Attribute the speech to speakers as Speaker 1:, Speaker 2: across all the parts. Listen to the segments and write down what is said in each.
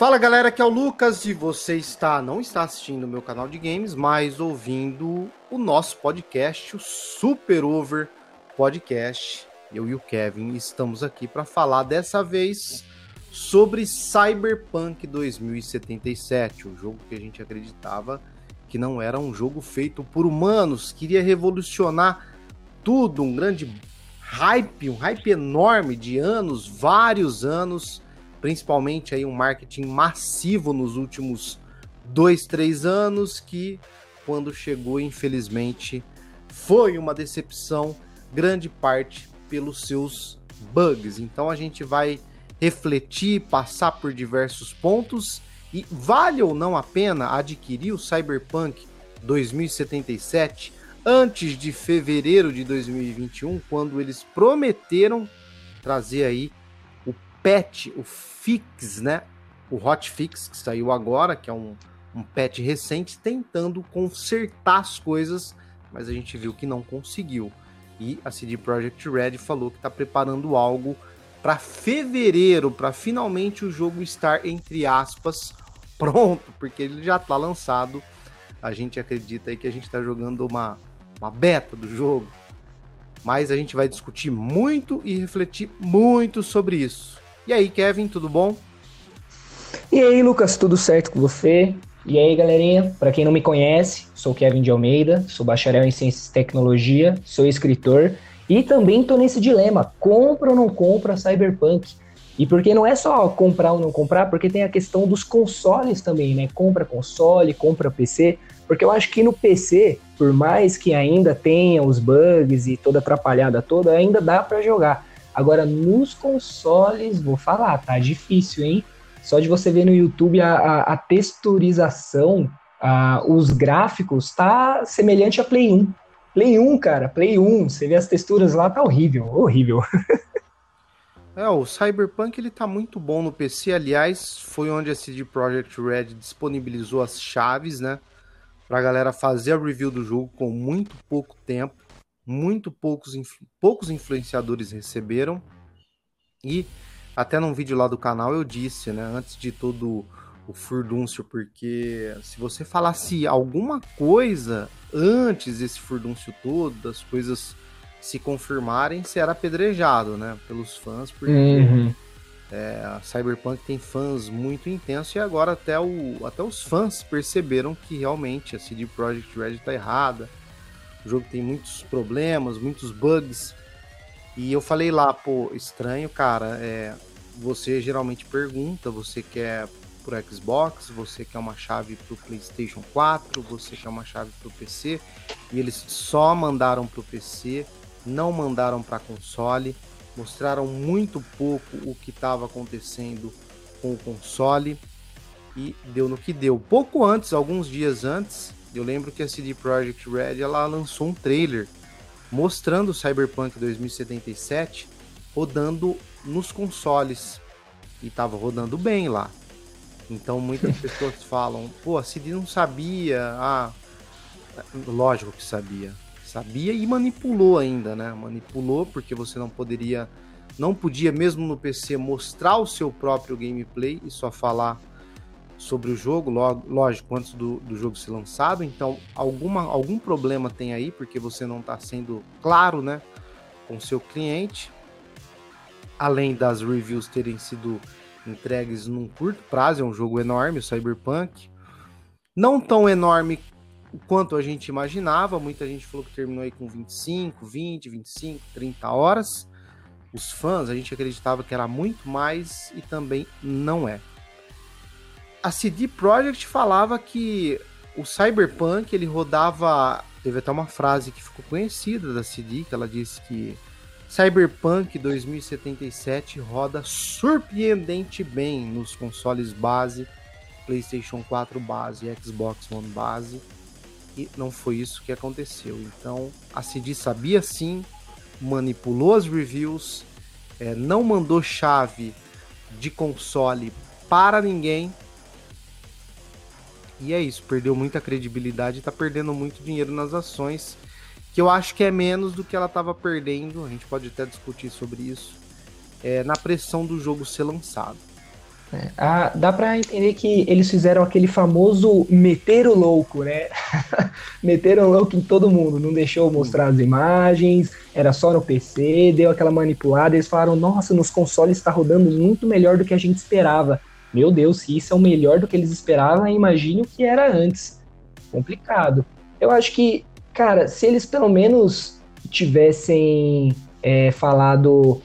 Speaker 1: Fala galera, aqui é o Lucas e você está não está assistindo o meu canal de games, mas ouvindo o nosso podcast, o Super Over Podcast. Eu e o Kevin estamos aqui para falar dessa vez sobre Cyberpunk 2077, o jogo que a gente acreditava que não era um jogo feito por humanos, queria revolucionar tudo, um grande hype, um hype enorme de anos, vários anos principalmente aí um marketing massivo nos últimos dois, três anos, que quando chegou, infelizmente, foi uma decepção, grande parte pelos seus bugs. Então a gente vai refletir, passar por diversos pontos e vale ou não a pena adquirir o Cyberpunk 2077 antes de fevereiro de 2021, quando eles prometeram trazer aí patch, o fix, né? O hotfix que saiu agora, que é um, um patch recente, tentando consertar as coisas, mas a gente viu que não conseguiu. E a CD Projekt Red falou que está preparando algo para fevereiro, para finalmente o jogo estar, entre aspas, pronto, porque ele já está lançado. A gente acredita aí que a gente está jogando uma, uma beta do jogo. Mas a gente vai discutir muito e refletir muito sobre isso. E aí, Kevin, tudo bom?
Speaker 2: E aí, Lucas, tudo certo com você? E aí, galerinha, para quem não me conhece, sou Kevin de Almeida, sou bacharel em Ciências e Tecnologia, sou escritor e também tô nesse dilema, compra ou não compra Cyberpunk? E porque não é só comprar ou não comprar, porque tem a questão dos consoles também, né? Compra console, compra PC, porque eu acho que no PC, por mais que ainda tenha os bugs e toda atrapalhada toda, ainda dá para jogar. Agora, nos consoles, vou falar, tá difícil, hein? Só de você ver no YouTube a, a, a texturização, a, os gráficos, tá semelhante a Play 1. Play 1, cara, Play 1, você vê as texturas lá, tá horrível, horrível.
Speaker 1: é, o Cyberpunk ele tá muito bom no PC, aliás, foi onde a CD Projekt Red disponibilizou as chaves, né? Pra galera fazer a review do jogo com muito pouco tempo muito poucos, poucos influenciadores receberam. E até num vídeo lá do canal eu disse, né, antes de todo o furdúncio, porque se você falasse alguma coisa antes desse furdúncio todo, das coisas se confirmarem, você era apedrejado, né, pelos fãs, porque uhum. é, a Cyberpunk tem fãs muito intensos e agora até, o, até os fãs perceberam que realmente a CD Projekt Red está errada, o jogo tem muitos problemas, muitos bugs. E eu falei lá, pô, estranho, cara. É, você geralmente pergunta, você quer pro Xbox, você quer uma chave pro PlayStation 4, você quer uma chave pro PC, e eles só mandaram pro PC, não mandaram para console, mostraram muito pouco o que estava acontecendo com o console e deu no que deu. Pouco antes, alguns dias antes, eu lembro que a CD Projekt Red ela lançou um trailer mostrando o Cyberpunk 2077 rodando nos consoles e tava rodando bem lá. Então muitas pessoas falam, pô, a CD não sabia. Ah, lógico que sabia. Sabia e manipulou ainda, né? Manipulou porque você não poderia, não podia mesmo no PC mostrar o seu próprio gameplay e só falar sobre o jogo, lógico, antes do, do jogo ser lançado. Então, alguma, algum problema tem aí, porque você não está sendo claro, né, com o seu cliente. Além das reviews terem sido entregues num curto prazo, é um jogo enorme, o Cyberpunk. Não tão enorme quanto a gente imaginava, muita gente falou que terminou aí com 25, 20, 25, 30 horas. Os fãs, a gente acreditava que era muito mais e também não é a CD Projekt falava que o Cyberpunk ele rodava. Teve até uma frase que ficou conhecida da CD, que ela disse que Cyberpunk 2077 roda surpreendente bem nos consoles base, PlayStation 4 base Xbox One base. E não foi isso que aconteceu. Então a CD sabia sim, manipulou as reviews, é, não mandou chave de console para ninguém e é isso, perdeu muita credibilidade e tá perdendo muito dinheiro nas ações, que eu acho que é menos do que ela estava perdendo, a gente pode até discutir sobre isso, é, na pressão do jogo ser lançado.
Speaker 2: É, ah, dá para entender que eles fizeram aquele famoso meter o louco, né? Meteram o louco em todo mundo, não deixou mostrar as imagens, era só no PC, deu aquela manipulada. Eles falaram: Nossa, nos consoles está rodando muito melhor do que a gente esperava. Meu Deus, se isso é o melhor do que eles esperavam, imagine o que era antes. Complicado. Eu acho que, cara, se eles pelo menos tivessem é, falado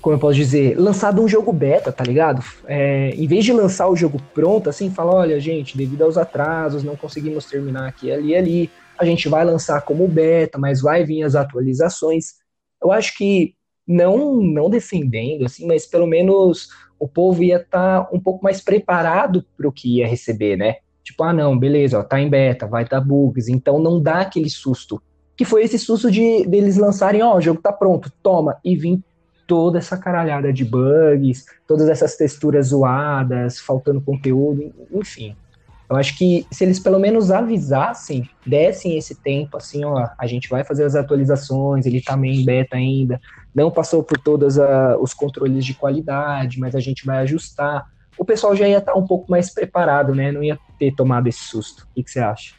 Speaker 2: como eu posso dizer, lançado um jogo beta, tá ligado? É, em vez de lançar o jogo pronto, assim, fala, olha, gente, devido aos atrasos, não conseguimos terminar aqui, ali, ali, a gente vai lançar como beta, mas vai vir as atualizações. Eu acho que não, não defendendo, assim, mas pelo menos o povo ia estar tá um pouco mais preparado para o que ia receber, né? Tipo, ah, não, beleza, ó, tá em beta, vai dar bugs, então não dá aquele susto. Que foi esse susto de deles lançarem, ó, o jogo tá pronto, toma, e vir toda essa caralhada de bugs, todas essas texturas zoadas, faltando conteúdo, enfim. Eu acho que se eles pelo menos avisassem, dessem esse tempo, assim, ó, a gente vai fazer as atualizações, ele tá meio em beta ainda, não passou por todos os controles de qualidade, mas a gente vai ajustar. O pessoal já ia estar tá um pouco mais preparado, né? Não ia ter tomado esse susto. O que, que você acha?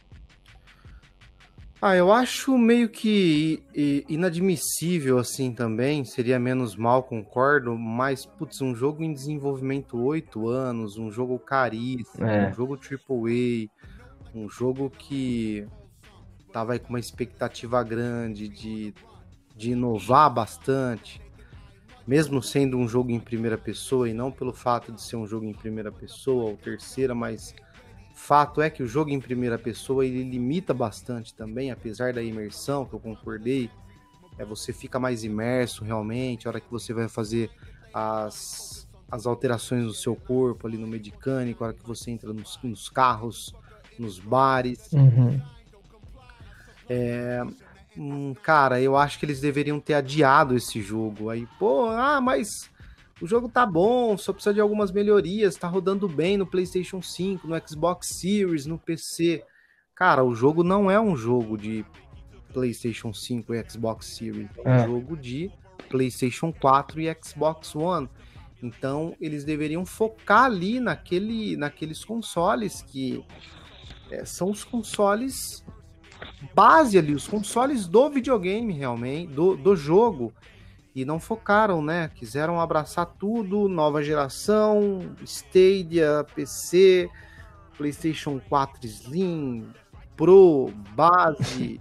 Speaker 1: Ah, eu acho meio que inadmissível assim também, seria menos mal, concordo, mas, putz, um jogo em desenvolvimento oito anos, um jogo caríssimo, é. um jogo AAA, um jogo que tava aí com uma expectativa grande de, de inovar bastante, mesmo sendo um jogo em primeira pessoa e não pelo fato de ser um jogo em primeira pessoa ou terceira, mas Fato é que o jogo em primeira pessoa ele limita bastante também, apesar da imersão que eu concordei. É, você fica mais imerso realmente, a hora que você vai fazer as, as alterações no seu corpo ali no medicânico, a hora que você entra nos, nos carros, nos bares.
Speaker 2: Uhum.
Speaker 1: É, hum, cara, eu acho que eles deveriam ter adiado esse jogo. Aí, pô, ah, mas o jogo tá bom, só precisa de algumas melhorias, tá rodando bem no PlayStation 5, no Xbox Series, no PC. Cara, o jogo não é um jogo de PlayStation 5 e Xbox Series, é um é. jogo de PlayStation 4 e Xbox One. Então, eles deveriam focar ali naquele, naqueles consoles que é, são os consoles base ali, os consoles do videogame realmente, do, do jogo e não focaram, né? Quiseram abraçar tudo, nova geração, Stadia, PC, PlayStation 4 Slim, Pro, base.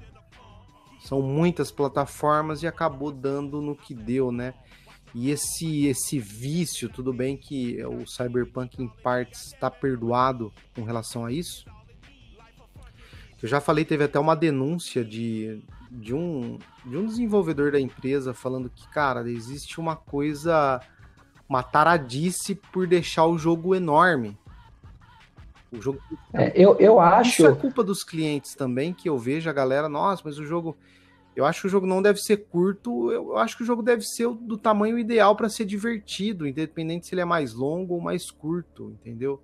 Speaker 1: São muitas plataformas e acabou dando no que deu, né? E esse esse vício, tudo bem que o Cyberpunk em partes está perdoado com relação a isso. Eu já falei, teve até uma denúncia de de um, de um desenvolvedor da empresa falando que, cara, existe uma coisa, uma taradice por deixar o jogo enorme.
Speaker 2: O jogo. É, eu, eu acho.
Speaker 1: Isso é culpa dos clientes também, que eu vejo a galera, nossa, mas o jogo. Eu acho que o jogo não deve ser curto, eu acho que o jogo deve ser do tamanho ideal para ser divertido, independente se ele é mais longo ou mais curto, entendeu?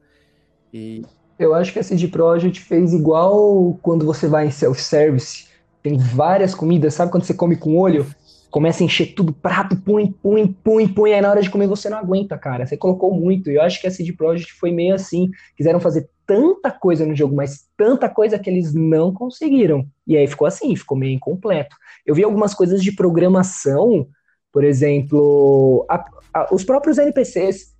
Speaker 2: E... Eu acho que a CD Projekt fez igual quando você vai em self-service tem várias comidas, sabe quando você come com olho? Começa a encher tudo, prato, põe, põe, põe, põe, aí na hora de comer você não aguenta, cara. Você colocou muito. E eu acho que a CD Projekt foi meio assim. Quiseram fazer tanta coisa no jogo, mas tanta coisa que eles não conseguiram. E aí ficou assim, ficou meio incompleto. Eu vi algumas coisas de programação, por exemplo, a, a, os próprios NPCs.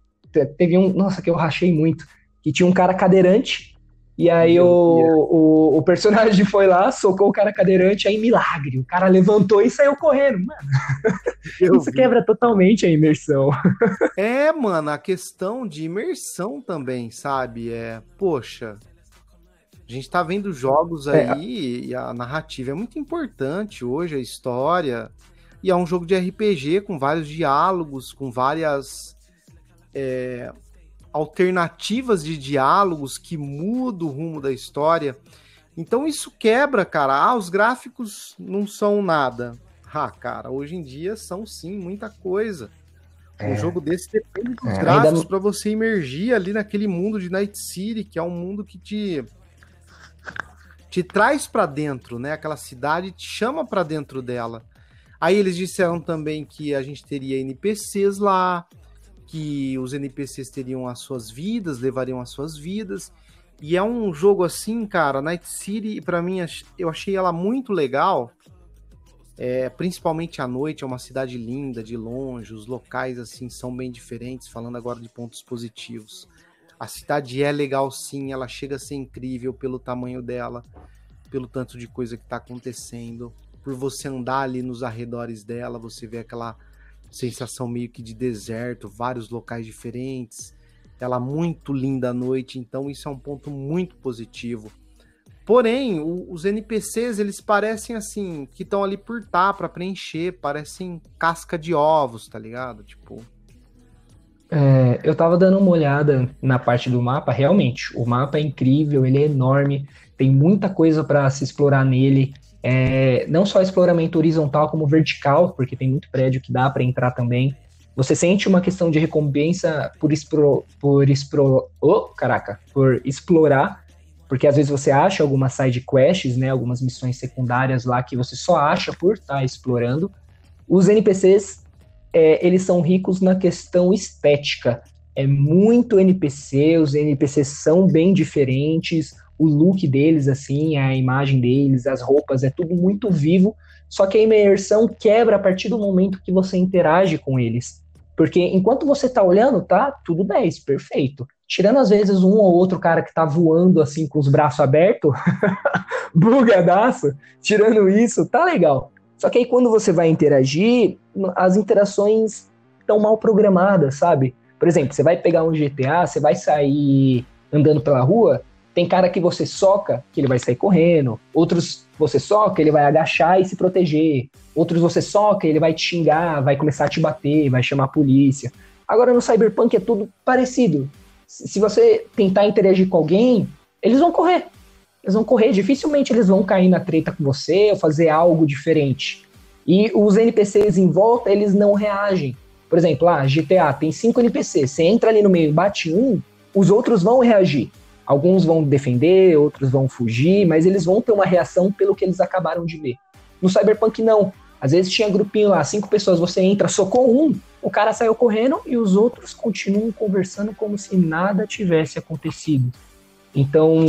Speaker 2: Teve um, nossa, que eu rachei muito, que tinha um cara cadeirante e aí o, o, o, personagem foi lá, socou o cara cadeirante, aí milagre. O cara levantou e saiu correndo. Mano, eu isso vi. quebra totalmente a imersão.
Speaker 1: É, mano, a questão de imersão também, sabe? É, poxa, a gente tá vendo jogos é, aí é. e a narrativa é muito importante hoje, a história. E é um jogo de RPG com vários diálogos, com várias é, alternativas de diálogos que mudam o rumo da história. Então isso quebra, cara. Ah, os gráficos não são nada. Ah, cara, hoje em dia são sim muita coisa. É. Um jogo desse depende dos é, gráficos ainda... para você emergir ali naquele mundo de Night City, que é um mundo que te te traz para dentro, né? Aquela cidade te chama para dentro dela. Aí eles disseram também que a gente teria NPCs lá, que os NPCs teriam as suas vidas, levariam as suas vidas. E é um jogo assim, cara, Night City, para mim, eu achei ela muito legal. É, principalmente à noite, é uma cidade linda, de longe, os locais assim são bem diferentes, falando agora de pontos positivos. A cidade é legal sim, ela chega a ser incrível pelo tamanho dela, pelo tanto de coisa que está acontecendo. Por você andar ali nos arredores dela, você vê aquela sensação meio que de deserto, vários locais diferentes. Ela muito linda à noite, então isso é um ponto muito positivo. Porém, o, os NPCs, eles parecem assim, que estão ali por tá para preencher, parecem casca de ovos, tá ligado? Tipo,
Speaker 2: é, eu tava dando uma olhada na parte do mapa, realmente, o mapa é incrível, ele é enorme, tem muita coisa para se explorar nele. É, não só exploramento horizontal como vertical, porque tem muito prédio que dá para entrar também. Você sente uma questão de recompensa por expro, por expro, oh, caraca, por explorar, porque às vezes você acha algumas side quests, né, algumas missões secundárias lá que você só acha por estar tá explorando. Os NPCs é, eles são ricos na questão estética. É muito NPC, os NPCs são bem diferentes, o look deles, assim, a imagem deles, as roupas, é tudo muito vivo. Só que a imersão quebra a partir do momento que você interage com eles. Porque enquanto você tá olhando, tá tudo 10, perfeito. Tirando às vezes um ou outro cara que tá voando assim com os braços abertos, bugadaço, tirando isso, tá legal. Só que aí quando você vai interagir, as interações estão mal programadas, sabe? Por exemplo, você vai pegar um GTA, você vai sair andando pela rua, tem cara que você soca, que ele vai sair correndo, outros você soca, ele vai agachar e se proteger, outros você soca, ele vai te xingar, vai começar a te bater, vai chamar a polícia. Agora no Cyberpunk é tudo parecido. Se você tentar interagir com alguém, eles vão correr. Eles vão correr, dificilmente eles vão cair na treta com você ou fazer algo diferente. E os NPCs em volta, eles não reagem. Por exemplo, lá, GTA tem cinco NPCs. Você entra ali no meio e bate um, os outros vão reagir. Alguns vão defender, outros vão fugir, mas eles vão ter uma reação pelo que eles acabaram de ver. No Cyberpunk, não. Às vezes tinha grupinho lá, cinco pessoas, você entra, socou um, o cara saiu correndo e os outros continuam conversando como se nada tivesse acontecido. Então,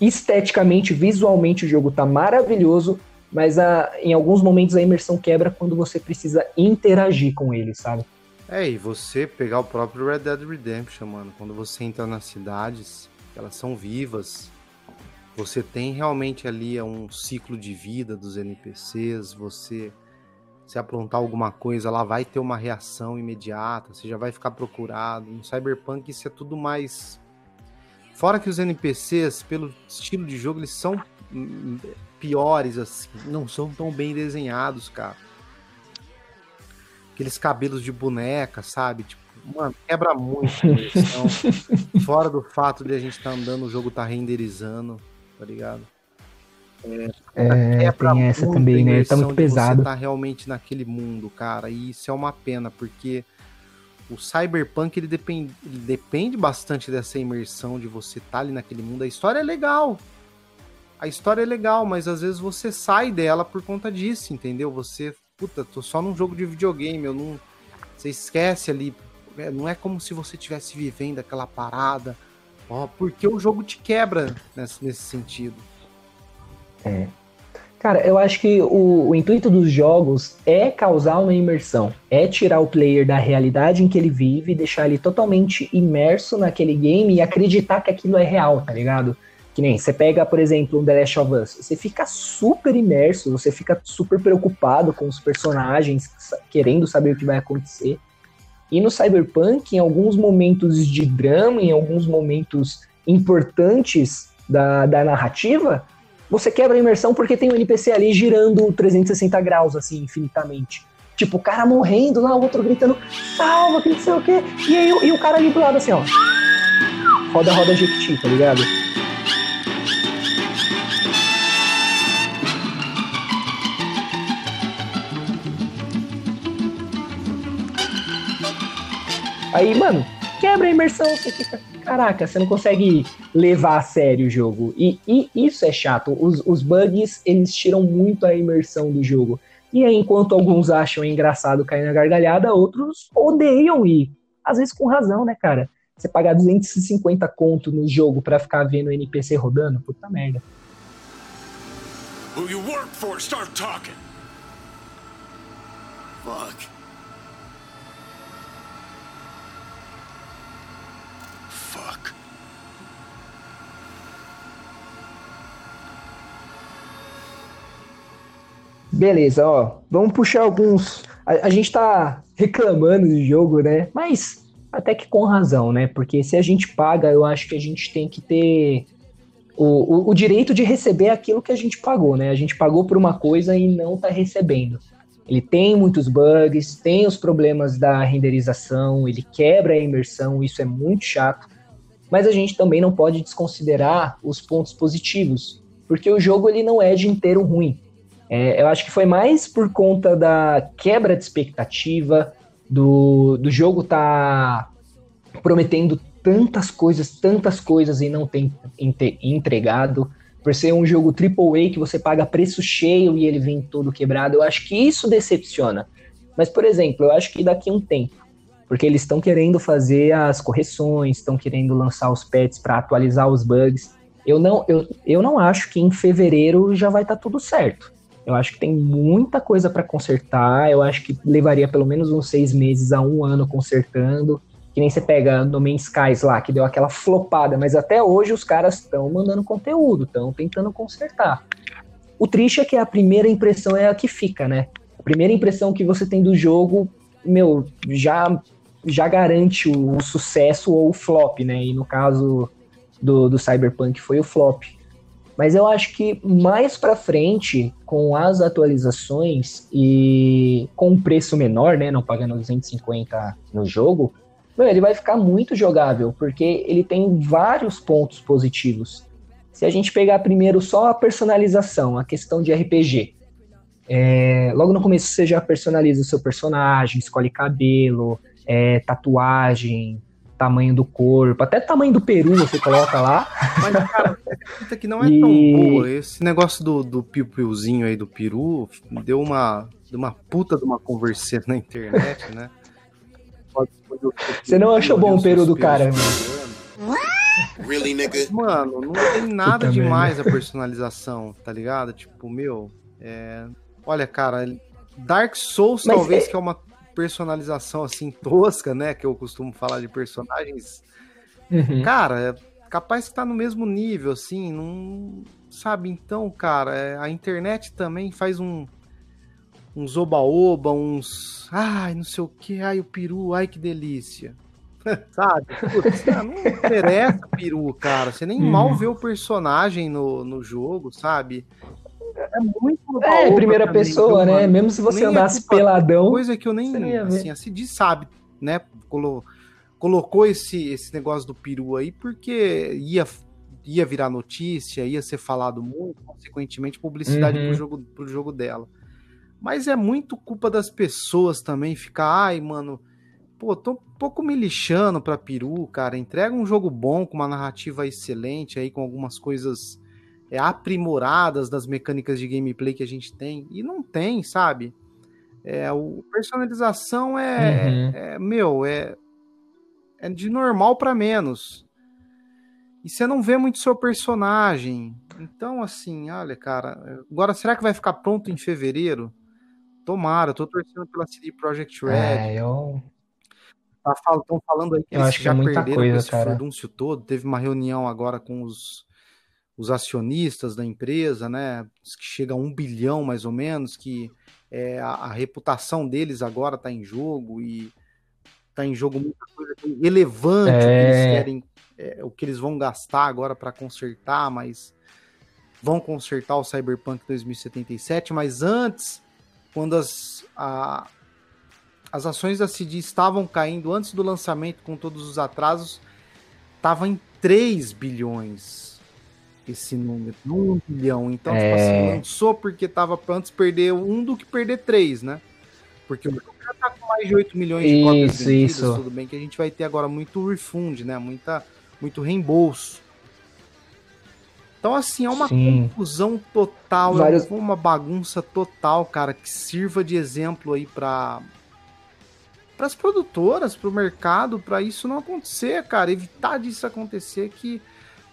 Speaker 2: esteticamente, visualmente, o jogo tá maravilhoso mas a, em alguns momentos a imersão quebra quando você precisa interagir com ele, sabe?
Speaker 1: É, e você pegar o próprio Red Dead Redemption, mano, quando você entra nas cidades, elas são vivas, você tem realmente ali um ciclo de vida dos NPCs, você se aprontar alguma coisa, lá vai ter uma reação imediata, você já vai ficar procurado. No Cyberpunk isso é tudo mais Fora que os NPCs, pelo estilo de jogo, eles são piores, assim. Não são tão bem desenhados, cara. Aqueles cabelos de boneca, sabe? Tipo, mano, quebra muito a imersão. Fora do fato de a gente estar tá andando, o jogo tá renderizando, tá ligado?
Speaker 2: É, é tem essa também, né? Tá muito pesado. Você
Speaker 1: tá realmente naquele mundo, cara. E isso é uma pena, porque o Cyberpunk ele depende, ele depende bastante dessa imersão de você estar tá ali naquele mundo. A história é legal, a história é legal, mas às vezes você sai dela por conta disso, entendeu? Você, puta, tô só num jogo de videogame, eu não. Você esquece ali. É, não é como se você estivesse vivendo aquela parada. Ó, porque o jogo te quebra nesse, nesse sentido.
Speaker 2: É. Cara, eu acho que o, o, intuito dos jogos é causar uma imersão, é tirar o player da realidade em que ele vive, deixar ele totalmente imerso naquele game e acreditar que aquilo é real, tá ligado? Que nem você pega, por exemplo, um The Last of Us, você fica super imerso, você fica super preocupado com os personagens, querendo saber o que vai acontecer. E no Cyberpunk, em alguns momentos de drama, em alguns momentos importantes da, da narrativa, você quebra a imersão porque tem um NPC ali girando 360 graus, assim, infinitamente. Tipo, o cara morrendo lá, o outro gritando, salva, que não sei o quê. E aí e o cara ali do lado assim, ó. Roda, roda Jequiti, tá ligado? Aí, mano, quebra a imersão, você fica, caraca, você não consegue levar a sério o jogo. E, e isso é chato. Os, os, bugs, eles tiram muito a imersão do jogo. E aí, enquanto alguns acham engraçado cair na gargalhada, outros odeiam ir. às vezes com razão, né, cara? Você pagar 250 conto no jogo para ficar vendo NPC rodando, puta merda. Who you work for, start talking. Fuck. Beleza, ó. Vamos puxar alguns. A, a, gente tá reclamando do jogo, né? Mas até que com razão, né? Porque se a gente paga, eu acho que a gente tem que ter o, o, o direito de receber aquilo que a gente pagou, né? A gente pagou por uma coisa e não tá recebendo. Ele tem muitos bugs, tem os problemas da renderização, ele quebra a imersão, isso é muito chato. Mas a gente também não pode desconsiderar os pontos positivos, porque o jogo ele não é de inteiro ruim. É, eu acho que foi mais por conta da quebra de expectativa, do, do jogo tá prometendo tantas coisas, tantas coisas e não tem entregado por ser um jogo AAA que você paga preço cheio e ele vem todo quebrado, eu acho que isso decepciona. Mas, por exemplo, eu acho que daqui a um tempo, porque eles estão querendo fazer as correções, estão querendo lançar os patches para atualizar os bugs. Eu não, eu, eu não acho que em fevereiro já vai estar tá tudo certo. Eu acho que tem muita coisa para consertar. Eu acho que levaria pelo menos uns seis meses a um ano consertando. Que nem você pega No Man's Skies lá, que deu aquela flopada, mas até hoje os caras estão mandando conteúdo, estão tentando consertar. O triste é que a primeira impressão é a que fica, né? A primeira impressão que você tem do jogo, meu, já, já garante o, o sucesso ou o flop, né? E no caso do, do Cyberpunk foi o flop. Mas eu acho que mais para frente, com as atualizações e com um preço menor, né, não pagando 250 no jogo, ele vai ficar muito jogável, porque ele tem vários pontos positivos. Se a gente pegar primeiro só a personalização, a questão de RPG, é, logo no começo você já personaliza o seu personagem, escolhe cabelo, é, tatuagem, tamanho do corpo, até tamanho do peru você coloca lá.
Speaker 1: Mas, cara, acredita que não é e... tão boa. Esse negócio do, do piu-piuzinho aí do peru deu uma, deu uma puta de uma conversa na internet, né?
Speaker 2: Você não achou bom o peru do cara,
Speaker 1: mano? Really, nigga? Mano, não tem nada demais a personalização, tá ligado? Tipo, meu, é... Olha, cara, Dark Souls Mas talvez é... que é uma personalização assim tosca, né? Que eu costumo falar de personagens. Uhum. Cara, é capaz que tá no mesmo nível, assim, não. Sabe? Então, cara, é, a internet também faz um uns oba-oba, uns. Ai, não sei o que, ai, o peru, ai, que delícia. Sabe? Putz, não interessa peru, cara. Você nem mal vê o personagem no, no jogo, sabe?
Speaker 2: É muito. É, primeira também, pessoa, então, né? Mano, Mesmo se você andasse peladão.
Speaker 1: Coisa que eu nem. Assim, a Cid sabe, né? Colo, colocou esse, esse negócio do peru aí porque ia, ia virar notícia, ia ser falado muito, consequentemente, publicidade uhum. pro, jogo, pro jogo dela. Mas é muito culpa das pessoas também ficar, ai, mano, pô, tô um pouco me lixando pra peru, cara. Entrega um jogo bom, com uma narrativa excelente aí, com algumas coisas é, aprimoradas das mecânicas de gameplay que a gente tem. E não tem, sabe? É, o personalização é, uhum. é meu, é, é de normal para menos. E você não vê muito seu personagem. Então, assim, olha, cara. Agora, será que vai ficar pronto em fevereiro? Tomara, tô torcendo pela CD Projekt Red. É, eu. Estão tá falando aí que
Speaker 2: eu eles já que é perderam coisa, esse cara.
Speaker 1: furdúncio todo. Teve uma reunião agora com os, os acionistas da empresa, né? Que chega a um bilhão mais ou menos, que é, a, a reputação deles agora está em jogo e está em jogo muita coisa relevante é... que eles é. querem, é, o que eles vão gastar agora para consertar, mas vão consertar o Cyberpunk 2077, mas antes quando as, a, as ações da CD estavam caindo antes do lançamento, com todos os atrasos, estava em 3 bilhões esse número, 1 bilhão. Então, é... tipo assim, lançou porque estava antes perder um do que perder 3, né? Porque o já tá com mais de 8 milhões de cópias isso, vendidas, isso. tudo bem que a gente vai ter agora muito refund, né? Muita, muito reembolso. Então, assim, é uma Sim. confusão total, é Vários... é uma bagunça total, cara, que sirva de exemplo aí para para as produtoras, para o mercado, para isso não acontecer, cara, evitar disso acontecer que,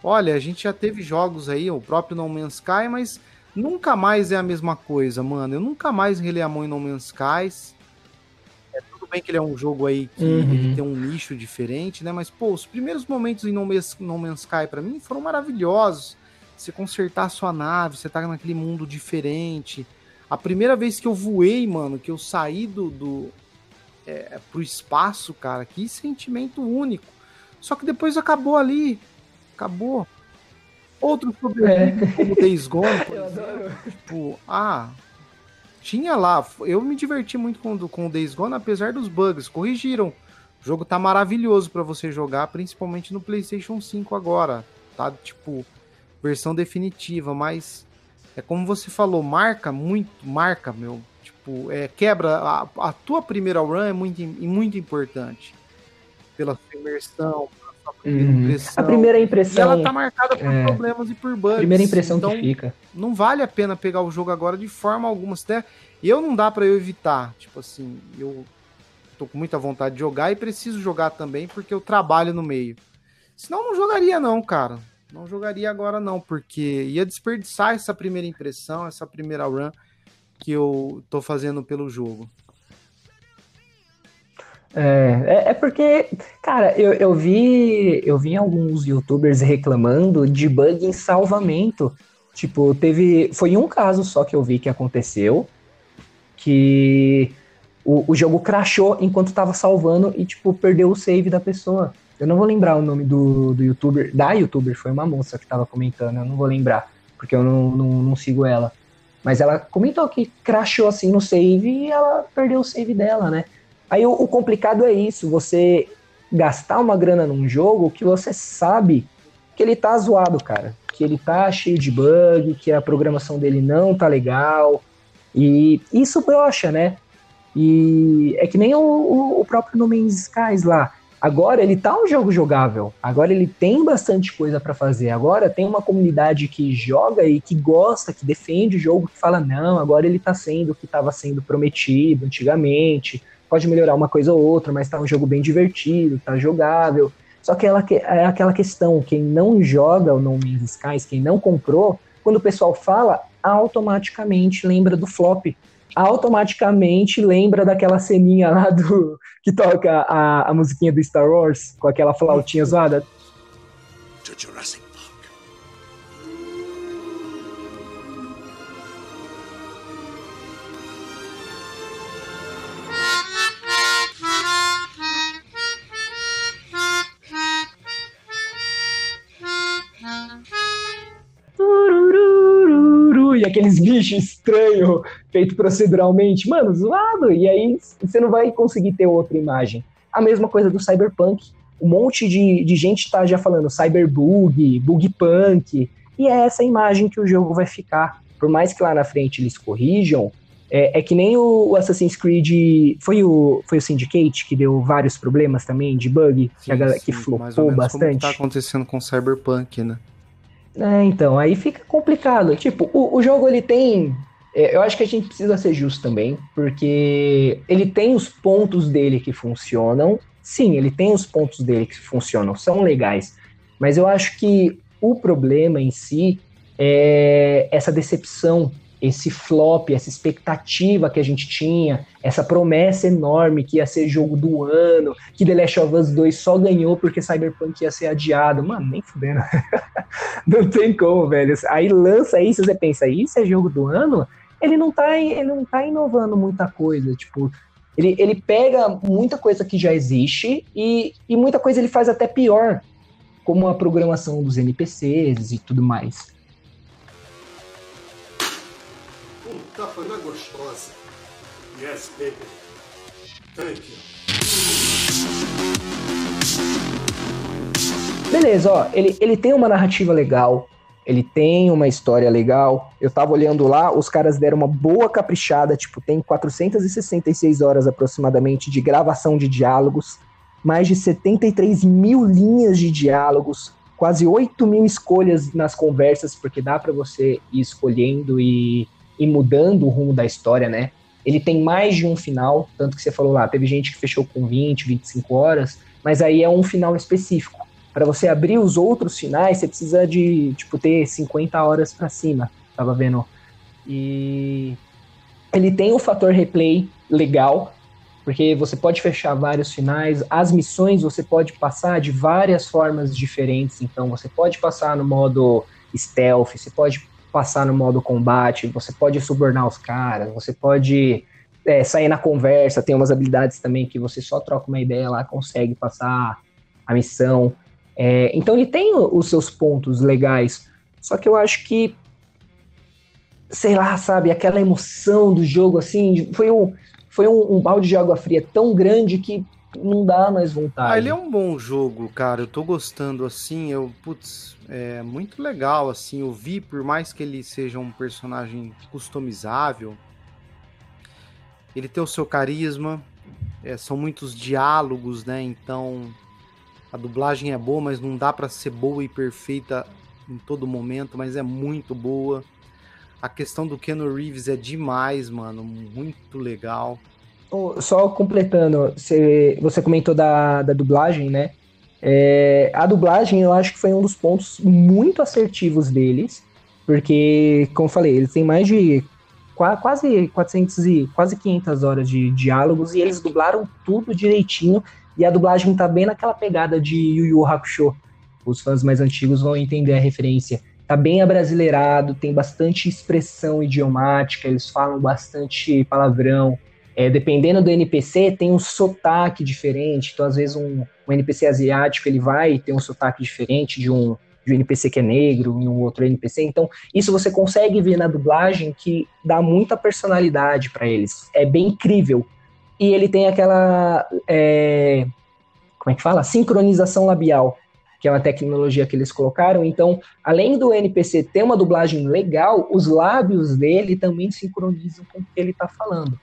Speaker 1: olha, a gente já teve jogos aí, o próprio No Man's Sky, mas nunca mais é a mesma coisa, mano. Eu nunca mais relei a mão em No Man's Sky. É tudo bem que ele é um jogo aí que uhum. tem um nicho diferente, né? Mas pô, os primeiros momentos em No Man's, no Man's Sky para mim foram maravilhosos. Você consertar a sua nave, você tá naquele mundo diferente. A primeira vez que eu voei, mano, que eu saí do, do é, pro espaço, cara, que sentimento único. Só que depois acabou ali. Acabou. Outro sobrevivente, é. como Days Gone, por exemplo, tipo, ah, tinha lá. Eu me diverti muito com, com o Days Gone, apesar dos bugs. Corrigiram. O jogo tá maravilhoso para você jogar, principalmente no PlayStation 5 agora. Tá, tipo, versão definitiva, mas é como você falou, marca muito, marca, meu. Tipo, é, quebra. A, a tua primeira run é muito, muito importante. Pela sua imersão, sua
Speaker 2: primeira uhum. impressão. A primeira impressão.
Speaker 1: E ela tá marcada por é, problemas e por bugs.
Speaker 2: Primeira impressão então, que fica.
Speaker 1: Não vale a pena pegar o jogo agora de forma alguma. Até eu não dá para eu evitar. Tipo assim, eu tô com muita vontade de jogar e preciso jogar também porque eu trabalho no meio. Senão não jogaria, não, cara. Não jogaria agora, não, porque ia desperdiçar essa primeira impressão, essa primeira run que eu tô fazendo pelo jogo.
Speaker 2: É, é, é, porque, cara, eu, eu vi eu vi alguns youtubers reclamando de bug em salvamento. Tipo, teve. Foi um caso só que eu vi que aconteceu. Que o, o jogo crashou enquanto tava salvando e, tipo, perdeu o save da pessoa. Eu não vou lembrar o nome do, do youtuber. Da youtuber, foi uma moça que tava comentando, eu não vou lembrar, porque eu não, não, não sigo ela. Mas ela comentou que crashou assim no save e ela perdeu o save dela, né? Aí o, o complicado é isso, você gastar uma grana num jogo que você sabe que ele tá zoado, cara. Que ele tá cheio de bug, que a programação dele não tá legal. E isso brocha, né? E é que nem o, o, o próprio No Man's Skies lá. Agora ele tá um jogo jogável. Agora ele tem bastante coisa para fazer. Agora tem uma comunidade que joga e que gosta, que defende o jogo, que fala: não, agora ele tá sendo o que estava sendo prometido antigamente. Pode melhorar uma coisa ou outra, mas tá um jogo bem divertido, tá jogável. Só que ela, é aquela questão: quem não joga o No Man's Skies, quem não comprou, quando o pessoal fala, automaticamente lembra do flop automaticamente lembra daquela ceninha lá do que toca a, a musiquinha do Star Wars com aquela flautinha zoada. Jurassic aqueles bichos estranhos feito proceduralmente, mano, zoado. E aí você não vai conseguir ter outra imagem. A mesma coisa do Cyberpunk. Um monte de, de gente tá já falando Cyberbug, Bugpunk, e é essa imagem que o jogo vai ficar. Por mais que lá na frente eles corrijam, é, é, que nem o Assassin's Creed. Foi o, foi o Syndicate que deu vários problemas também de bug, sim, que, a sim, que flopou bastante. Como
Speaker 1: tá acontecendo com o Cyberpunk, né?
Speaker 2: É, então, aí fica complicado. Tipo, o, o jogo ele tem. É, eu acho que a gente precisa ser justo também, porque ele tem os pontos dele que funcionam. Sim, ele tem os pontos dele que funcionam, são legais. Mas eu acho que o problema em si é essa decepção esse flop, essa expectativa que a gente tinha, essa promessa enorme que ia ser jogo do ano, que The Last of Us 2 só ganhou porque Cyberpunk ia ser adiado. Mano, nem fudendo. não tem como, velho. Aí lança isso, você pensa, isso é jogo do ano? Ele não tá, ele não tá inovando muita coisa, tipo, ele, ele pega muita coisa que já existe e, e muita coisa ele faz até pior, como a programação dos NPCs e tudo mais. Cafana gostosa. Yes, baby. Thank you. Beleza, ó, ele, ele tem uma narrativa legal, ele tem uma história legal. Eu tava olhando lá, os caras deram uma boa caprichada, tipo, tem 466 horas aproximadamente de gravação de diálogos, mais de 73 mil linhas de diálogos, quase 8 mil escolhas nas conversas, porque dá para você ir escolhendo e e mudando o rumo da história, né? ele tem mais de um final, tanto que você falou lá, teve gente que fechou com 20, 25 horas, mas aí é um final específico. Para você abrir os outros finais, você precisa de, tipo, ter 50 horas para cima, tava vendo. E ele tem um fator replay legal, porque você pode fechar vários finais, as missões você pode passar de várias formas diferentes, então você pode passar no modo stealth, você pode passar no modo combate, você pode subornar os caras, você pode é, sair na conversa, tem umas habilidades também que você só troca uma ideia lá, consegue passar a missão. É, então ele tem os seus pontos legais, só que eu acho que, sei lá, sabe, aquela emoção do jogo, assim, foi um, foi um, um balde de água fria tão grande que não dá mais vontade.
Speaker 1: Ah, ele é um bom jogo, cara. Eu tô gostando assim. Eu, putz, é muito legal assim. Eu vi, por mais que ele seja um personagem customizável, ele tem o seu carisma. É, são muitos diálogos, né? Então a dublagem é boa, mas não dá para ser boa e perfeita em todo momento, mas é muito boa. A questão do Keanu Reeves é demais, mano, muito legal.
Speaker 2: Só completando, você, você comentou da, da dublagem, né? É, a dublagem eu acho que foi um dos pontos muito assertivos deles, porque, como eu falei, eles têm mais de quase 400 e quase 500 horas de diálogos e eles dublaram tudo direitinho e a dublagem tá bem naquela pegada de Yu Yu Hakusho. Os fãs mais antigos vão entender a referência. Tá bem abrasileirado, tem bastante expressão idiomática, eles falam bastante palavrão. É, dependendo do NPC, tem um sotaque diferente. Então, às vezes, um, um NPC asiático ele vai ter um sotaque diferente de um, de um NPC que é negro e um outro NPC. Então, isso você consegue ver na dublagem que dá muita personalidade para eles. É bem incrível. E ele tem aquela. É, como é que fala? Sincronização labial, que é uma tecnologia que eles colocaram. Então, além do NPC ter uma dublagem legal, os lábios dele também sincronizam com o que ele está falando.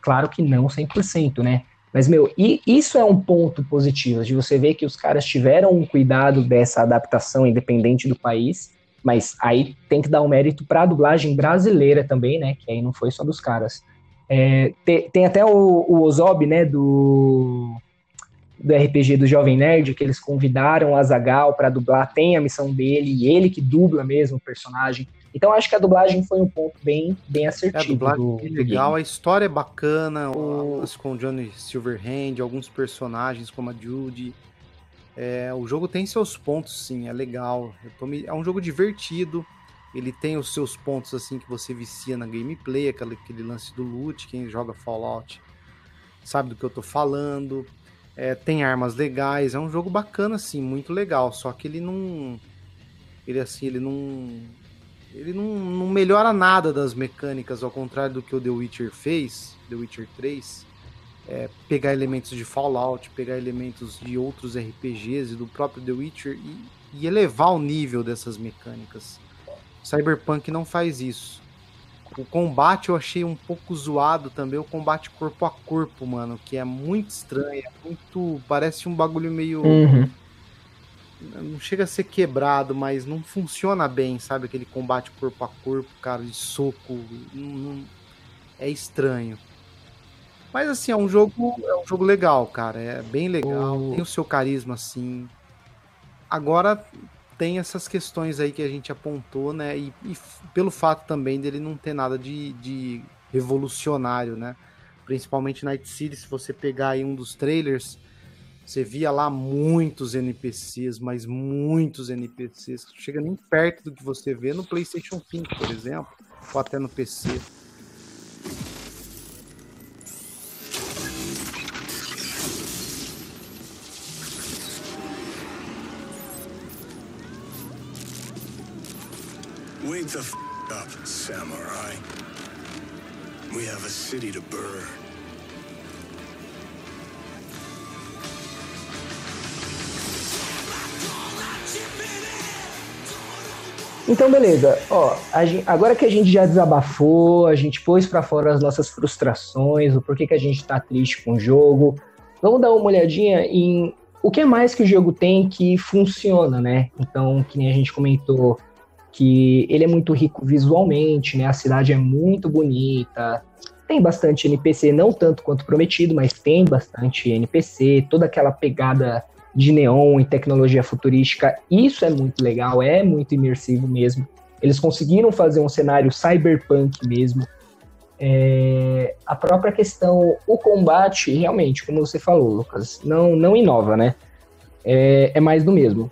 Speaker 2: Claro que não 100%, né? Mas, meu, e isso é um ponto positivo, de você ver que os caras tiveram um cuidado dessa adaptação independente do país, mas aí tem que dar um mérito para a dublagem brasileira também, né? Que aí não foi só dos caras. É, tem, tem, até o, o Ozob, né, do, do RPG do Jovem Nerd, que eles convidaram o Azagal para dublar, tem a missão dele, e ele que dubla mesmo o personagem. Então acho que a dublagem foi um ponto bem, bem assertivo. É, a dublagem
Speaker 1: do, é legal, a história é bacana, o... com o Johnny Silverhand, alguns personagens como a Judy. É, o jogo tem seus pontos, sim, é legal. Me... É um jogo divertido. Ele tem os seus pontos assim que você vicia na gameplay, aquele, aquele lance do loot, quem joga Fallout sabe do que eu tô falando. É, tem armas legais, é um jogo bacana, assim, muito legal. Só que ele não. Ele assim, ele não ele não, não melhora nada das mecânicas, ao contrário do que o The Witcher fez, The Witcher 3. É, pegar elementos de Fallout, pegar elementos de outros RPGs e do próprio The Witcher e, e elevar o nível dessas mecânicas. Cyberpunk não faz isso. O combate eu achei um pouco zoado também, o combate corpo a corpo, mano, que é muito estranho, é muito. Parece um bagulho meio. Uhum não chega a ser quebrado, mas não funciona bem, sabe? Aquele combate corpo a corpo, cara, de soco. Não, não, é estranho. Mas assim, é um jogo, é um jogo legal, cara. É bem legal, tem o seu carisma, assim. Agora tem essas questões aí que a gente apontou, né? E, e pelo fato também dele não ter nada de, de revolucionário, né? Principalmente Night City, se você pegar aí um dos trailers, você via lá muitos NPCs, mas muitos NPCs. Chega nem perto do que você vê no PlayStation 5, por exemplo, ou até no PC. Wake the f up, samurai. We have a city to burn.
Speaker 2: Então, beleza. Ó, gente, agora que a gente já desabafou, a gente pôs para fora as nossas frustrações, o porquê que a gente tá triste com o jogo, vamos dar uma olhadinha em o que mais que o jogo tem que funciona, né? Então, que nem a gente comentou, que ele é muito rico visualmente, né? A cidade é muito bonita, Tem bastante NPC, não tanto quanto prometido, mas tem bastante NPC, toda aquela pegada de neon e tecnologia futurística. Isso é muito legal, é muito imersivo mesmo. Eles conseguiram fazer um cenário cyberpunk mesmo. É, a própria questão, o combate, realmente, como você falou, Lucas, não, não inova, né? É, é mais do mesmo.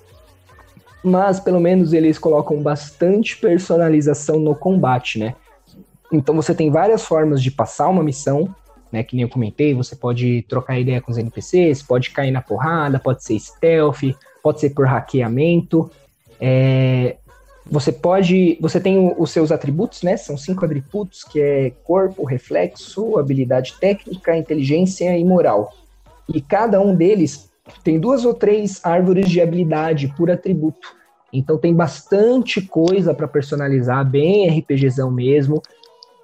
Speaker 2: Mas pelo menos eles colocam bastante personalização no combate, né? Então você tem várias formas de passar uma missão, né? Que nem eu comentei, você pode trocar ideia com os NPCs, pode cair na porrada, pode ser stealth, pode ser por hackeamento. É, você pode. Você tem os seus atributos, né? São cinco atributos, que é corpo, reflexo, habilidade técnica, inteligência e moral. E cada um deles tem duas ou três árvores de habilidade por atributo. Então tem bastante coisa para personalizar, bem RPGzão mesmo,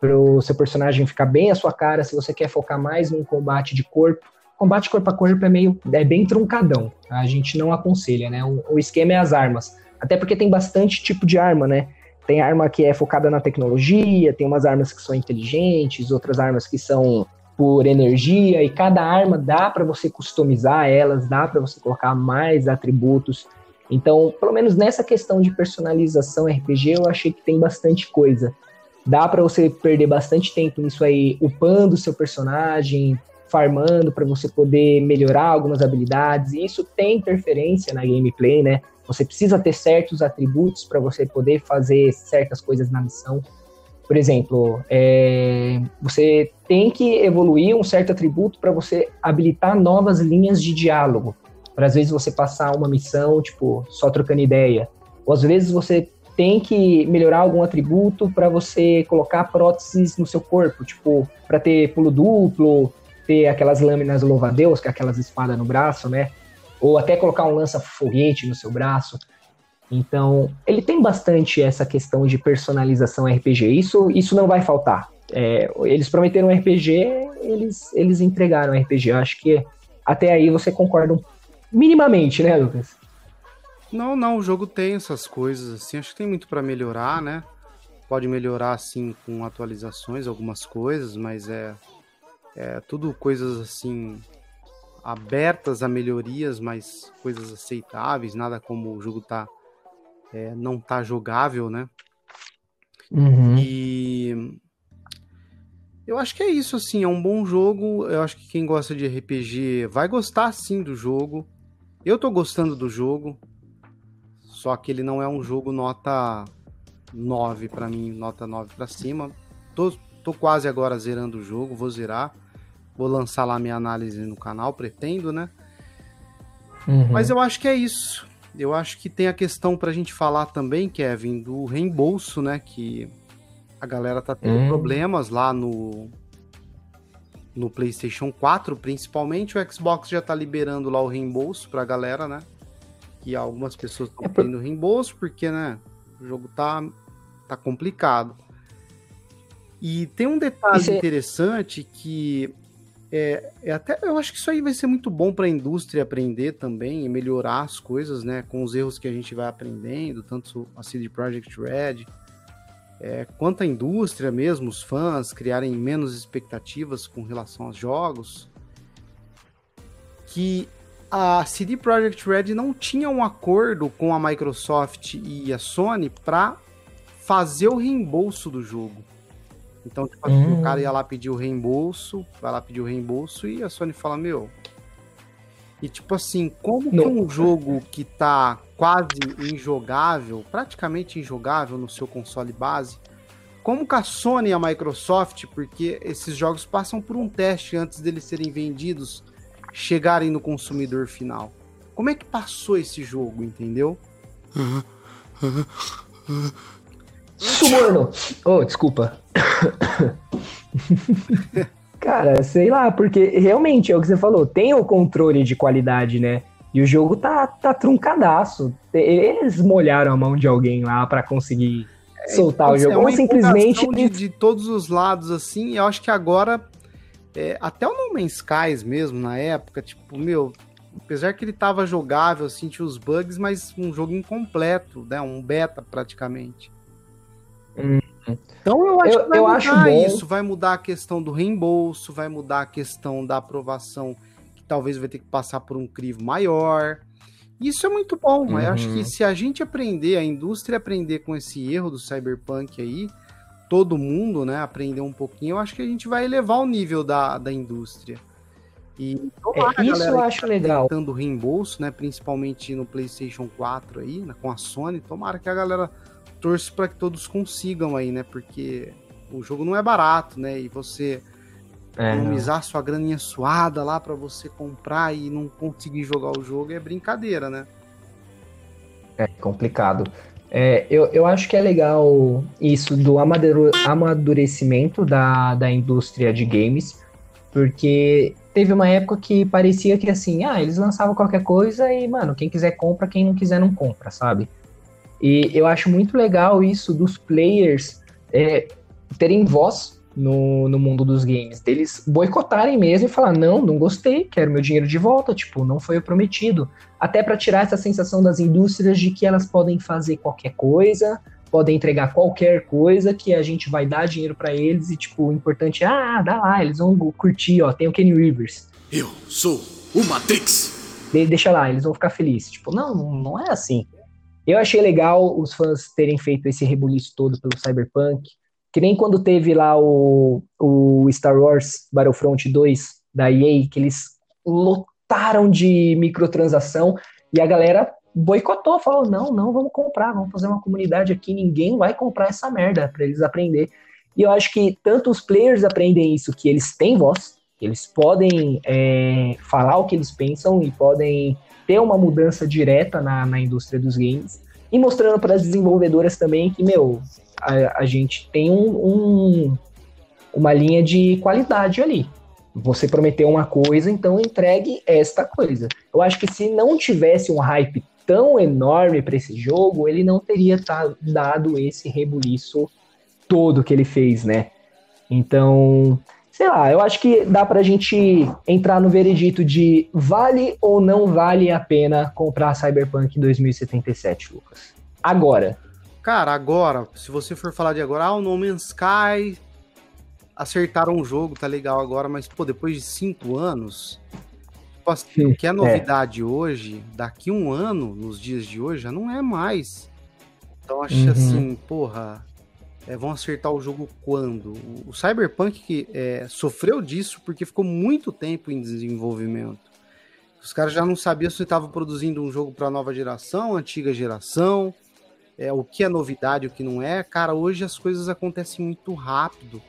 Speaker 2: para o seu personagem ficar bem à sua cara. Se você quer focar mais no combate de corpo, combate corpo a corpo é meio é bem truncadão. Tá? A gente não aconselha, né? O, o esquema é as armas. Até porque tem bastante tipo de arma, né? Tem arma que é focada na tecnologia, tem umas armas que são inteligentes, outras armas que são por energia, e cada arma dá para você customizar elas, dá para você colocar mais atributos. Então, pelo menos nessa questão de personalização RPG, eu achei que tem bastante coisa. Dá para você perder bastante tempo nisso aí, upando seu personagem, farmando para você poder melhorar algumas habilidades. E isso tem interferência na gameplay, né? Você precisa ter certos atributos para você poder fazer certas coisas na missão. Por exemplo, é, você tem que evoluir um certo atributo para você habilitar novas linhas de diálogo. Para às vezes você passar uma missão, tipo, só trocando ideia. Ou às vezes você tem que melhorar algum atributo para você colocar próteses no seu corpo, tipo, para ter pulo duplo, ter aquelas lâminas louva-a-Deus, que é aquelas espadas no braço, né? ou até colocar um lança-foguete no seu braço. Então, ele tem bastante essa questão de personalização RPG. Isso, isso não vai faltar. É, eles prometeram um RPG, eles, eles entregaram RPG. Eu acho que até aí você concorda minimamente, né, Lucas?
Speaker 1: Não, não, o jogo tem essas coisas assim, acho que tem muito para melhorar, né? Pode melhorar assim com atualizações, algumas coisas, mas é, é tudo coisas assim abertas a melhorias, mas coisas aceitáveis, nada como o jogo tá é, não tá jogável, né? Uhum. E eu acho que é isso, assim, é um bom jogo. Eu acho que quem gosta de RPG vai gostar sim do jogo. Eu tô gostando do jogo, só que ele não é um jogo nota 9 para mim, nota 9 para cima. Tô, tô quase agora zerando o jogo, vou zerar. Vou lançar lá minha análise no canal, pretendo, né? Uhum. Mas eu acho que é isso. Eu acho que tem a questão pra gente falar também, Kevin, do reembolso, né? Que a galera tá tendo uhum. problemas lá no, no PlayStation 4, principalmente. O Xbox já tá liberando lá o reembolso pra galera, né? Que algumas pessoas estão é por... tendo reembolso, porque, né? O jogo tá, tá complicado. E tem um detalhe é interessante que é, é, até, eu acho que isso aí vai ser muito bom para a indústria aprender também e melhorar as coisas, né? Com os erros que a gente vai aprendendo, tanto a CD Projekt Red, é, quanto a indústria mesmo, os fãs criarem menos expectativas com relação aos jogos. Que a CD Projekt Red não tinha um acordo com a Microsoft e a Sony para fazer o reembolso do jogo. Então, tipo assim, o cara hum. ia lá pedir o reembolso, vai lá pedir o reembolso e a Sony fala, meu. E tipo assim, como que um jogo que tá quase injogável, praticamente injogável no seu console base, como que a Sony e a Microsoft, porque esses jogos passam por um teste antes deles serem vendidos, chegarem no consumidor final? Como é que passou esse jogo, entendeu?
Speaker 2: Suborno! Oh, desculpa. Cara, sei lá, porque realmente é o que você falou, tem o controle de qualidade, né? E o jogo tá, tá truncadaço. Eles molharam a mão de alguém lá para conseguir é, soltar é, o jogo. É
Speaker 1: uma simplesmente. De, de todos os lados, assim, eu acho que agora. É, até o No Man's Skies mesmo, na época, tipo, meu, apesar que ele tava jogável, assim, tinha os bugs, mas um jogo incompleto, né? Um beta praticamente.
Speaker 2: Hum.
Speaker 1: Então eu acho eu, que vai eu mudar isso, vai mudar a questão do reembolso, vai mudar a questão da aprovação, que talvez vai ter que passar por um crivo maior. Isso é muito bom. Uhum. Eu acho que uhum. se a gente aprender, a indústria aprender com esse erro do cyberpunk aí, todo mundo, né, aprender um pouquinho, eu acho que a gente vai elevar o nível da, da indústria.
Speaker 2: E é, isso eu acho tá legal.
Speaker 1: Tentando reembolso, né, principalmente no PlayStation 4 aí, né, com a Sony, tomara que a galera torça para que todos consigam aí, né, porque o jogo não é barato, né, e você é, economizar não. sua graninha suada lá para você comprar e não conseguir jogar o jogo é brincadeira, né?
Speaker 2: É complicado. É, eu, eu acho que é legal isso do amadurecimento da, da indústria de games, porque teve uma época que parecia que assim, ah, eles lançavam qualquer coisa e, mano, quem quiser compra, quem não quiser não compra, sabe? E eu acho muito legal isso dos players é, terem voz no, no mundo dos games, deles boicotarem mesmo e falar: não, não gostei, quero meu dinheiro de volta, tipo, não foi o prometido. Até para tirar essa sensação das indústrias de que elas podem fazer qualquer coisa, podem entregar qualquer coisa, que a gente vai dar dinheiro para eles e, tipo, o importante é: ah, dá lá, eles vão curtir, ó, tem o Kenny Rivers.
Speaker 3: Eu sou o Matrix!
Speaker 2: De deixa lá, eles vão ficar felizes. Tipo, não, não é assim. Eu achei legal os fãs terem feito esse rebuliço todo pelo Cyberpunk. Que nem quando teve lá o, o Star Wars Battlefront 2 da EA, que eles lotaram de microtransação e a galera boicotou, falou: não, não, vamos comprar, vamos fazer uma comunidade aqui, ninguém vai comprar essa merda para eles aprender. E eu acho que tanto os players aprendem isso, que eles têm voz, eles podem é, falar o que eles pensam e podem ter uma mudança direta na, na indústria dos games, e mostrando para as desenvolvedoras também que, meu, a, a gente tem um, um, uma linha de qualidade ali. Você prometeu uma coisa, então entregue esta coisa. Eu acho que se não tivesse um hype tão enorme para esse jogo, ele não teria tá, dado esse rebuliço todo que ele fez, né? Então, sei lá, eu acho que dá pra gente entrar no veredito de vale ou não vale a pena comprar Cyberpunk 2077, Lucas. Agora.
Speaker 1: Cara, agora, se você for falar de agora, ah, o No Man's Sky acertaram o jogo, tá legal agora, mas, pô, depois de cinco anos, tipo assim, o que é, é novidade é. hoje, daqui um ano, nos dias de hoje, já não é mais. Então, acho uhum. assim, porra, é, vão acertar o jogo quando? O, Cyberpunk que, é, sofreu disso porque ficou muito tempo em desenvolvimento. Os caras já não sabiam se estavam produzindo um jogo para nova geração, antiga geração é, o que é novidade, o que não é. Cara, hoje as coisas acontecem muito rápido.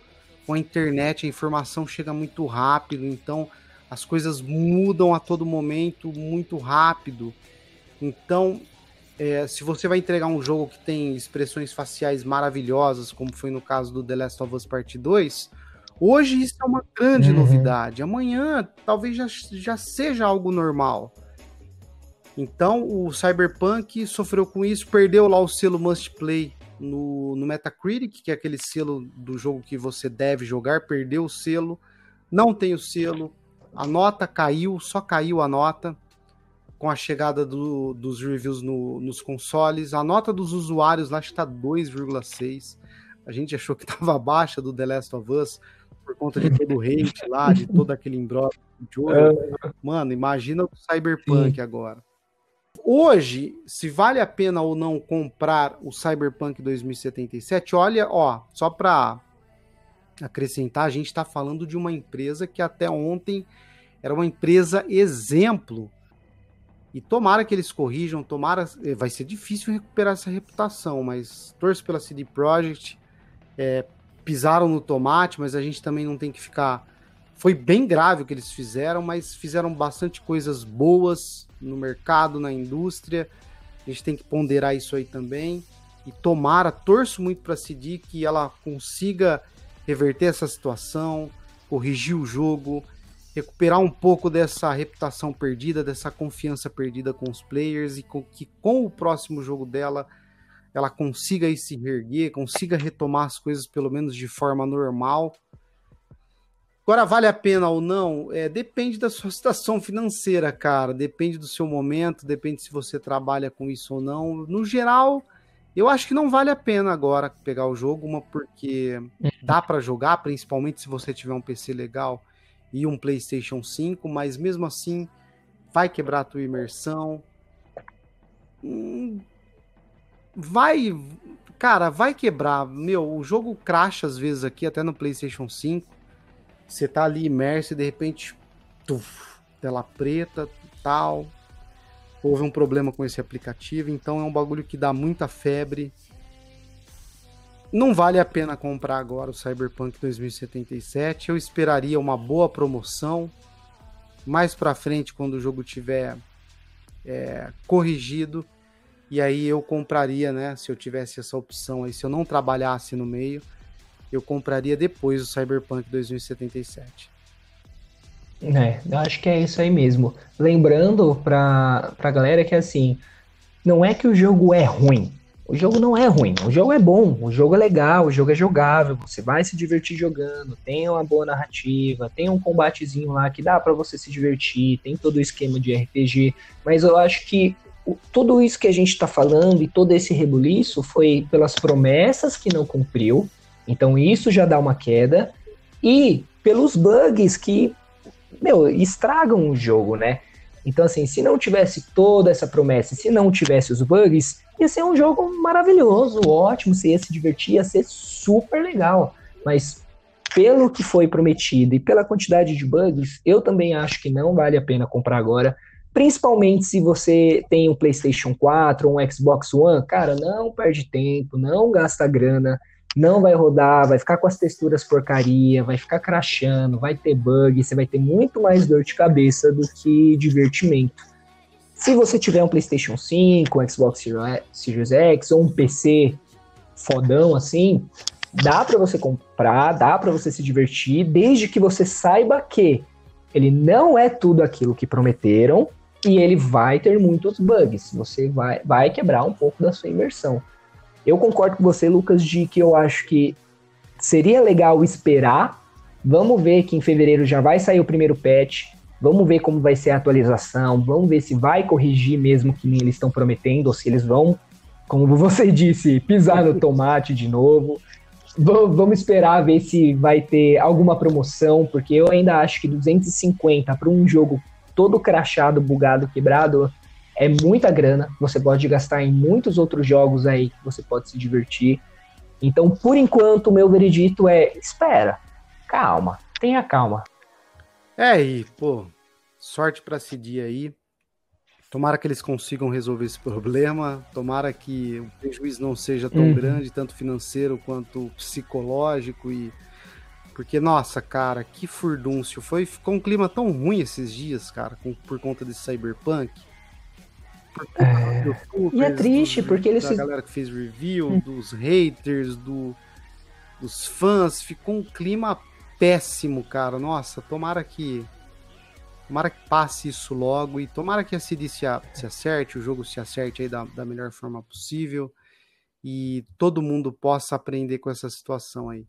Speaker 1: Com a internet, a informação chega muito rápido, então as coisas mudam a todo momento muito rápido. Então, é, se você vai entregar um jogo que tem expressões faciais maravilhosas, como foi no caso do The Last of Us Part 2, hoje isso é uma grande uhum. novidade. Amanhã talvez já, já seja algo normal. Então o Cyberpunk sofreu com isso, perdeu lá o selo Must Play no, no Metacritic, que é aquele selo do jogo que você deve jogar, perdeu o selo, não tem o selo, a nota caiu, só caiu a nota com a chegada do, dos reviews no, nos consoles. A nota dos usuários lá está 2,6. A gente achou que estava baixa do The Last of Us por conta de todo o hate lá, de todo aquele jogo. É. Mano, imagina o Cyberpunk Sim. agora hoje, se vale a pena ou não comprar o Cyberpunk 2077, olha, ó, só para acrescentar, a gente está falando de uma empresa que até ontem era uma empresa exemplo. E tomara que eles corrijam, tomara. Eh, vai ser difícil recuperar essa reputação, mas torço pela CD Projekt. É, pisaram no tomate, mas a gente também não tem que ficar. Foi bem grave o que eles fizeram, mas fizeram bastante coisas boas no mercado, na indústria. A gente tem que ponderar isso aí também. E tomara, torço muito para a CD que ela consiga reverter essa situação, corrigir o jogo, recuperar um pouco dessa reputação perdida, dessa confiança perdida com os players e com, que com o próximo jogo dela ela consiga se reerguer, consiga retomar as coisas pelo menos de forma normal Agora, vale a pena ou não? É, depende da sua situação financeira, cara. Depende do seu momento, depende se você trabalha com isso ou não. No geral, Eu acho que não vale a pena agora pegar o jogo, uma porque uhum. dá para jogar, principalmente se você tiver um PC legal e um PlayStation 5, mas mesmo assim vai quebrar a tua imersão. Hum, vai, cara, vai quebrar. Meu, o jogo cracha às vezes aqui, até no PlayStation 5. Você tá ali imerso e de repente, tuf, tela preta, tal, houve um problema com esse aplicativo, então é um bagulho que dá muita febre. Não vale a pena comprar agora o Cyberpunk 2077. Eu esperaria uma boa promoção. Mais pra frente, quando o jogo tiver é, corrigido. E aí eu compraria, né? Se eu tivesse essa opção aí, se eu não trabalhasse no meio, eu compraria depois o Cyberpunk 2077.
Speaker 2: É, eu acho que é isso aí mesmo. Lembrando pra, pra galera que assim, não é que o jogo é ruim. O jogo não é ruim, o jogo é bom, o jogo é legal, o jogo é jogável, você vai se divertir jogando, tem uma boa narrativa, tem um combatezinho lá que dá para você se divertir, tem todo o esquema de RPG, mas eu acho que o, tudo isso que a gente tá falando e todo esse rebuliço foi pelas promessas que não cumpriu, então isso já dá uma queda, e pelos bugs que meu, estragam o jogo, né? Então, assim, se não tivesse toda essa promessa, se não tivesse os bugs, ia ser um jogo maravilhoso, ótimo, você ia se divertir, ia ser super legal. Mas pelo que foi prometido e pela quantidade de bugs, eu também acho que não vale a pena comprar agora. Principalmente se você tem um PlayStation 4 ou um Xbox One, cara, não perde tempo, não gasta grana não vai rodar, vai ficar com as texturas porcaria, vai ficar crashando, vai ter bug, você vai ter muito mais dor de cabeça do que divertimento. Se você tiver um PlayStation 5, um Xbox Series X ou um PC fodão assim, dá para você comprar, dá para você se divertir, desde que você saiba que ele não é tudo aquilo que prometeram e ele vai ter muitos bugs. Você vai, vai quebrar um pouco da sua imersão. Eu concordo com você, Lucas, de que eu acho que seria legal esperar. Vamos ver que em fevereiro já vai sair o primeiro patch. Vamos ver como vai ser a atualização. Vamos ver se vai corrigir mesmo que eles estão prometendo, ou se eles vão, como você disse, pisar no tomate de novo. Vamos esperar ver se vai ter alguma promoção, porque eu ainda acho que 250 para um jogo todo crachado, bugado, quebrado, é muita grana, você pode gastar em muitos outros jogos aí que você pode se divertir. Então, por enquanto, o meu veredito é: espera, calma, tenha calma.
Speaker 1: É, e, pô, sorte para esse dia aí. Tomara que eles consigam resolver esse problema. Tomara que o prejuízo não seja tão uhum. grande, tanto financeiro quanto psicológico. e Porque, nossa, cara, que furdúncio. Foi, ficou um clima tão ruim esses dias, cara, com, por conta desse cyberpunk.
Speaker 2: É... E é triste, dos, porque eles.
Speaker 1: Da galera que fez review, hum. dos haters, do, dos fãs, ficou um clima péssimo, cara. Nossa, tomara que. Tomara que passe isso logo e tomara que a CD se, se acerte, o jogo se acerte aí da, da melhor forma possível e todo mundo possa aprender com essa situação aí.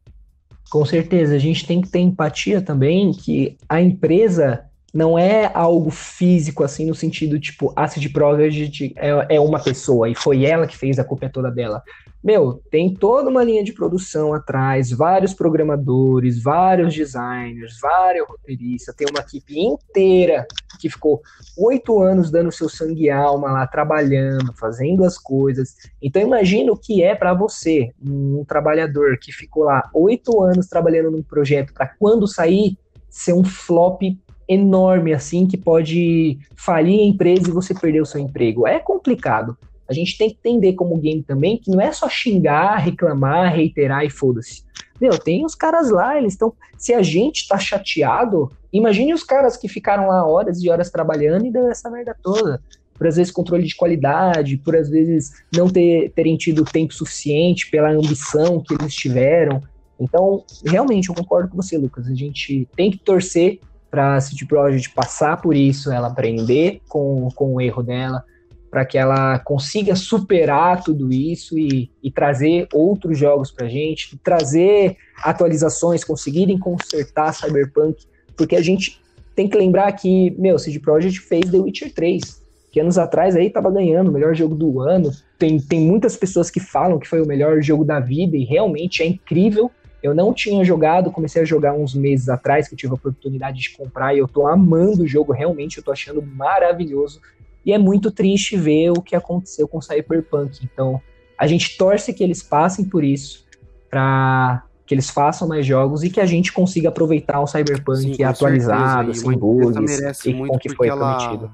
Speaker 2: Com certeza, a gente tem que ter empatia também que a empresa não é algo físico, assim, no sentido, tipo, Acid Project é, é uma pessoa e foi ela que fez, a culpa é toda dela. Meu, tem toda uma linha de produção atrás, vários programadores, vários designers, vários roteiristas, tem uma equipe inteira que ficou oito anos dando seu sangue e alma lá, trabalhando, fazendo as coisas. Então imagina o que é para você, um trabalhador que ficou lá oito anos trabalhando num projeto para quando sair ser um flop enorme assim que pode falir a empresa e você perder o seu emprego. É complicado. A gente tem que entender como game também que não é só xingar, reclamar, reiterar e foda-se. Meu, tem os caras lá, eles estão. Se a gente tá chateado, imagine os caras que ficaram lá horas e horas trabalhando e deu essa merda toda. Por às vezes controle de qualidade, por às vezes não ter, terem tido tempo suficiente pela ambição que eles tiveram. Então, realmente, eu concordo com você, Lucas. A gente tem que torcer para a City Project passar por isso, ela aprender com, com o erro dela, para que ela consiga superar tudo isso e, e trazer outros jogos para a gente, trazer atualizações, conseguirem consertar Cyberpunk, porque a gente tem que lembrar que, meu, CD Projekt fez The Witcher 3, que anos atrás aí tava ganhando o melhor jogo do ano. Tem, tem muitas pessoas que falam que foi o melhor jogo da vida e realmente é incrível. Eu não tinha jogado, comecei a jogar uns meses atrás, que eu tive a oportunidade de comprar, e eu tô amando o jogo, realmente, eu tô achando maravilhoso. E é muito triste ver o que aconteceu com Cyberpunk. Então, a gente torce que eles passem por isso, para que eles façam mais jogos e que a gente consiga aproveitar o Cyberpunk Sim, atualizado, sem bugs, e com o que foi prometido.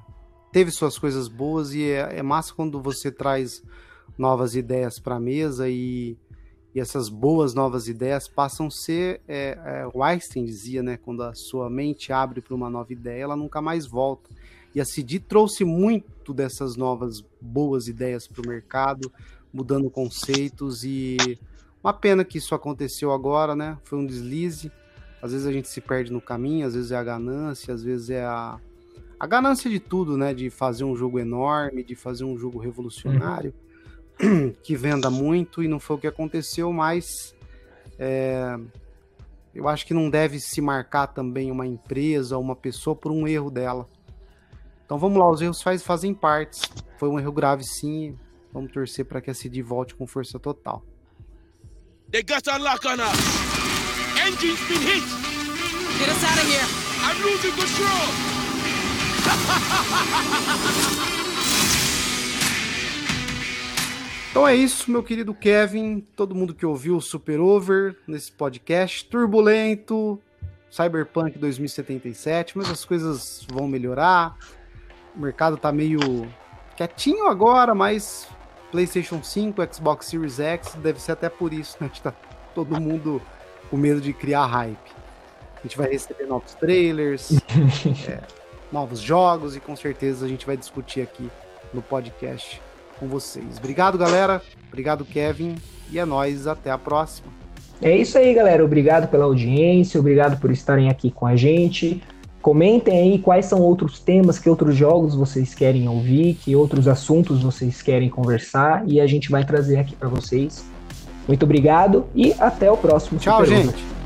Speaker 1: Teve suas coisas boas e é, é massa quando você traz novas ideias para a mesa e e essas boas novas ideias passam a ser, é, é, o Einstein dizia, né, quando a sua mente abre para uma nova ideia, ela nunca mais volta. E a CD trouxe muito dessas novas boas ideias para o mercado, mudando conceitos e uma pena que isso aconteceu agora, né? Foi um deslize. Às vezes a gente se perde no caminho, às vezes é a ganância, às vezes é a, a ganância de tudo, né? De fazer um jogo enorme, de fazer um jogo revolucionário. Uhum que venda muito e não foi o que aconteceu, mas é, eu acho que não deve se marcar também uma empresa ou uma pessoa por um erro dela. Então vamos lá, os erros faz, fazem partes. Foi um erro grave sim. Vamos torcer para que a CD volte com força total. They got a lock on us. Engine's been hit. Get us out of here. I'm losing control. Então é isso, meu querido Kevin, todo mundo que ouviu o Super Over nesse podcast turbulento, Cyberpunk 2077, mas as coisas vão melhorar. O mercado tá meio quietinho agora, mas PlayStation 5, Xbox Series X, deve ser até por isso, né? Tá todo mundo com medo de criar hype. A gente vai receber novos trailers, é, novos jogos e com certeza a gente vai discutir aqui no podcast com vocês. Obrigado, galera. Obrigado, Kevin. E é nóis. Até a próxima.
Speaker 2: É isso aí, galera. Obrigado pela audiência. Obrigado por estarem aqui com a gente. Comentem aí quais são outros temas, que outros jogos vocês querem ouvir, que outros assuntos vocês querem conversar e a gente vai trazer aqui para vocês. Muito obrigado e até o próximo.
Speaker 1: Tchau, Super gente.